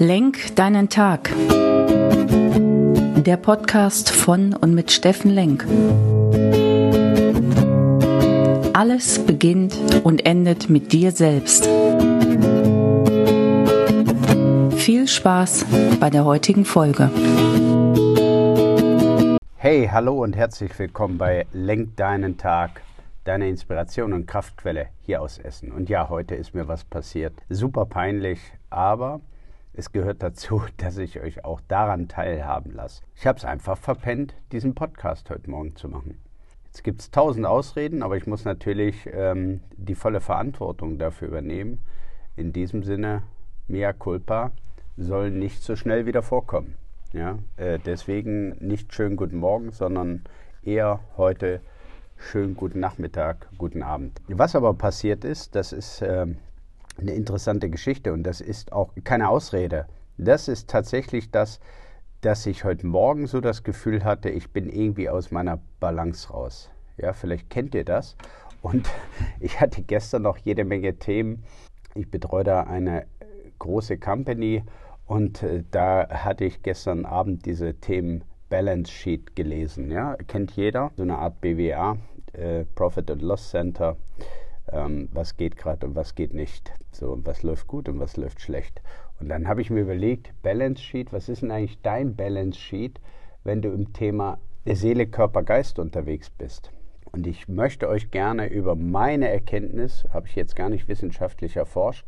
Lenk deinen Tag. Der Podcast von und mit Steffen Lenk. Alles beginnt und endet mit dir selbst. Viel Spaß bei der heutigen Folge. Hey, hallo und herzlich willkommen bei Lenk deinen Tag, deine Inspiration und Kraftquelle hier aus Essen. Und ja, heute ist mir was passiert. Super peinlich, aber es gehört dazu, dass ich euch auch daran teilhaben lasse. Ich habe es einfach verpennt, diesen Podcast heute Morgen zu machen. Jetzt gibt es tausend Ausreden, aber ich muss natürlich ähm, die volle Verantwortung dafür übernehmen. In diesem Sinne, mea culpa, soll nicht so schnell wieder vorkommen. Ja, äh, deswegen nicht schön guten Morgen, sondern eher heute schön guten Nachmittag, guten Abend. Was aber passiert ist, das ist äh, eine interessante Geschichte und das ist auch keine Ausrede. Das ist tatsächlich das, dass ich heute Morgen so das Gefühl hatte, ich bin irgendwie aus meiner Balance raus. Ja, vielleicht kennt ihr das. Und ich hatte gestern noch jede Menge Themen. Ich betreue da eine große Company und äh, da hatte ich gestern Abend diese Themen Balance Sheet gelesen. Ja, kennt jeder, so eine Art BWA, äh, Profit and Loss Center. Ähm, was geht gerade und was geht nicht. So, was läuft gut und was läuft schlecht. Und dann habe ich mir überlegt, Balance Sheet, was ist denn eigentlich dein Balance Sheet, wenn du im Thema Seele, Körper, Geist unterwegs bist? Und ich möchte euch gerne über meine Erkenntnis, habe ich jetzt gar nicht wissenschaftlich erforscht,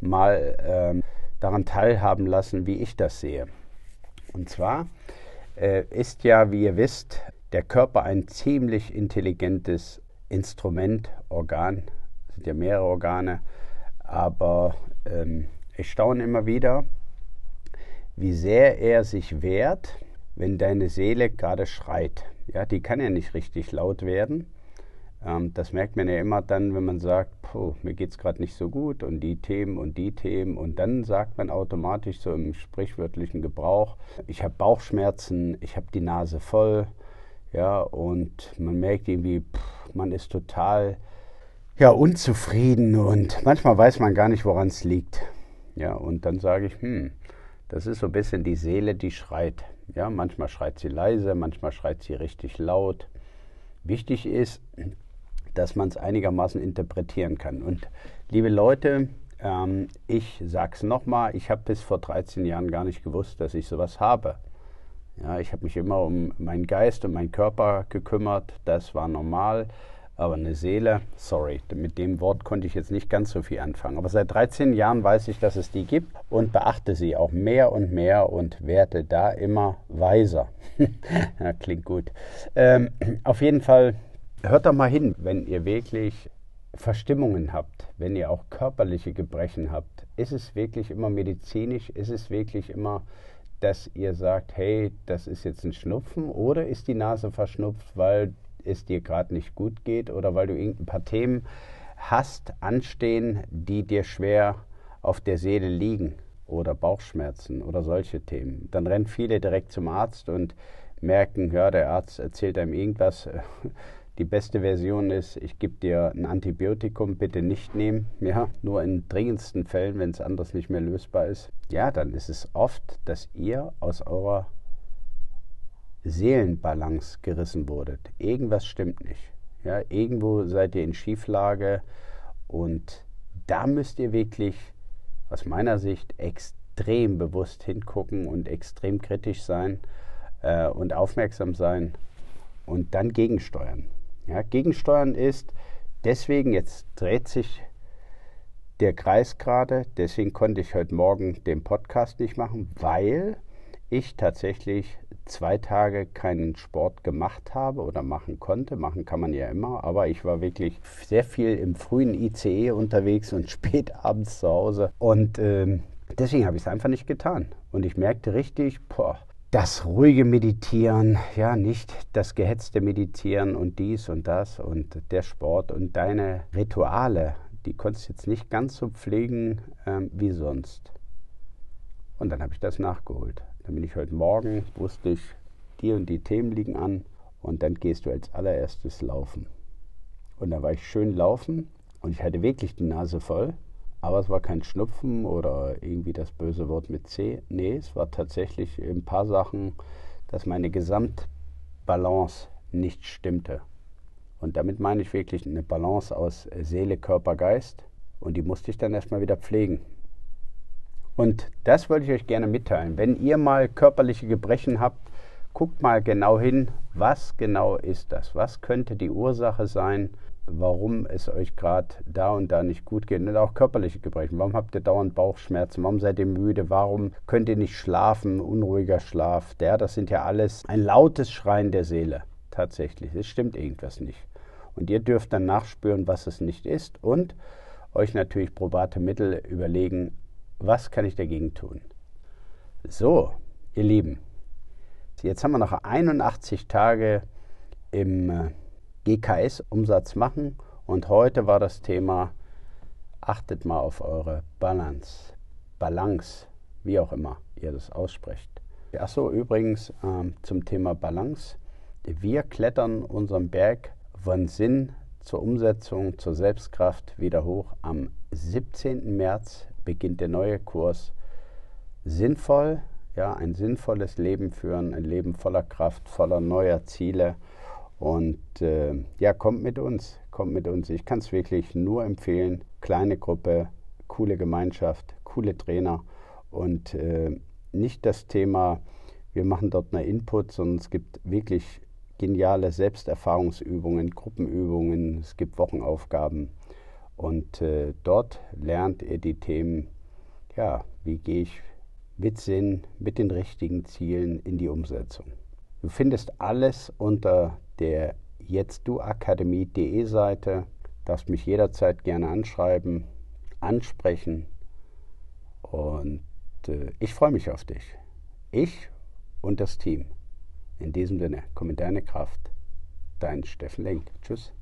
mal ähm, daran teilhaben lassen, wie ich das sehe. Und zwar äh, ist ja, wie ihr wisst, der Körper ein ziemlich intelligentes Instrument, Organ, sind ja mehrere Organe, aber ähm, ich staune immer wieder, wie sehr er sich wehrt, wenn deine Seele gerade schreit. Ja, die kann ja nicht richtig laut werden. Ähm, das merkt man ja immer dann, wenn man sagt, puh, mir geht es gerade nicht so gut und die Themen und die Themen. Und dann sagt man automatisch so im sprichwörtlichen Gebrauch, ich habe Bauchschmerzen, ich habe die Nase voll. Ja, und man merkt irgendwie, pff, man ist total ja, unzufrieden und manchmal weiß man gar nicht, woran es liegt. Ja, und dann sage ich, hm, das ist so ein bisschen die Seele, die schreit. Ja, manchmal schreit sie leise, manchmal schreit sie richtig laut. Wichtig ist, dass man es einigermaßen interpretieren kann. Und liebe Leute, ähm, ich sage es nochmal, ich habe bis vor 13 Jahren gar nicht gewusst, dass ich sowas habe. Ja, ich habe mich immer um meinen Geist und meinen Körper gekümmert, das war normal. Aber eine Seele, sorry, mit dem Wort konnte ich jetzt nicht ganz so viel anfangen. Aber seit 13 Jahren weiß ich, dass es die gibt und beachte sie auch mehr und mehr und werde da immer weiser. ja, klingt gut. Ähm, auf jeden Fall hört doch mal hin, wenn ihr wirklich Verstimmungen habt, wenn ihr auch körperliche Gebrechen habt. Ist es wirklich immer medizinisch? Ist es wirklich immer, dass ihr sagt, hey, das ist jetzt ein Schnupfen? Oder ist die Nase verschnupft, weil es dir gerade nicht gut geht oder weil du irgendein paar Themen hast, anstehen, die dir schwer auf der Seele liegen? Oder Bauchschmerzen oder solche Themen. Dann rennen viele direkt zum Arzt und merken, ja, der Arzt erzählt einem irgendwas, die beste Version ist, ich gebe dir ein Antibiotikum, bitte nicht nehmen. Ja, nur in dringendsten Fällen, wenn es anders nicht mehr lösbar ist. Ja, dann ist es oft, dass ihr aus eurer Seelenbalance gerissen wurdet. Irgendwas stimmt nicht. Ja, irgendwo seid ihr in Schieflage und da müsst ihr wirklich aus meiner Sicht extrem bewusst hingucken und extrem kritisch sein äh, und aufmerksam sein und dann gegensteuern. Ja, gegensteuern ist deswegen, jetzt dreht sich der Kreis gerade, deswegen konnte ich heute Morgen den Podcast nicht machen, weil ich tatsächlich zwei Tage keinen Sport gemacht habe oder machen konnte. Machen kann man ja immer, aber ich war wirklich sehr viel im frühen ICE unterwegs und spät abends zu Hause. Und ähm, deswegen habe ich es einfach nicht getan. Und ich merkte richtig, boah, das ruhige Meditieren, ja, nicht das gehetzte Meditieren und dies und das und der Sport und deine Rituale, die konntest du jetzt nicht ganz so pflegen ähm, wie sonst. Und dann habe ich das nachgeholt. Dann bin ich heute Morgen, wusste ich, die und die Themen liegen an und dann gehst du als allererstes laufen. Und da war ich schön laufen und ich hatte wirklich die Nase voll, Aber es war kein Schnupfen oder irgendwie das böse Wort mit C. Nee, es war tatsächlich ein paar Sachen, dass meine Gesamtbalance nicht stimmte. Und damit meine ich wirklich eine Balance aus Seele, Körper, Geist. Und die musste ich dann erstmal wieder pflegen. Und das wollte ich euch gerne mitteilen. Wenn ihr mal körperliche Gebrechen habt, guckt mal genau hin, was genau ist das? Was könnte die Ursache sein, warum es euch gerade da und da nicht gut geht? Und auch körperliche Gebrechen. Warum habt ihr dauernd Bauchschmerzen? Warum seid ihr müde? Warum könnt ihr nicht schlafen? Unruhiger Schlaf. Der, das sind ja alles ein lautes Schreien der Seele. Tatsächlich. Es stimmt irgendwas nicht. Und ihr dürft dann nachspüren, was es nicht ist und euch natürlich probate Mittel überlegen, was kann ich dagegen tun? So, ihr Lieben, jetzt haben wir noch 81 Tage im äh, GKS-Umsatz machen und heute war das Thema, achtet mal auf eure Balance, Balance, wie auch immer ihr das aussprecht. Achso, übrigens ähm, zum Thema Balance. Wir klettern unseren Berg von Sinn zur Umsetzung, zur Selbstkraft wieder hoch. Am 17. März beginnt der neue Kurs. Sinnvoll, ja, ein sinnvolles Leben führen, ein Leben voller Kraft, voller neuer Ziele. Und äh, ja, kommt mit uns, kommt mit uns. Ich kann es wirklich nur empfehlen. Kleine Gruppe, coole Gemeinschaft, coole Trainer und äh, nicht das Thema, wir machen dort eine Input, sondern es gibt wirklich geniale Selbsterfahrungsübungen, Gruppenübungen, es gibt Wochenaufgaben und äh, dort lernt ihr die Themen, ja, wie gehe ich mit Sinn, mit den richtigen Zielen in die Umsetzung. Du findest alles unter der jetztduakademie.de Seite, darfst mich jederzeit gerne anschreiben, ansprechen und äh, ich freue mich auf dich. Ich und das Team. In diesem Sinne, komm in deine Kraft. Dein Steffen Lenk. Tschüss.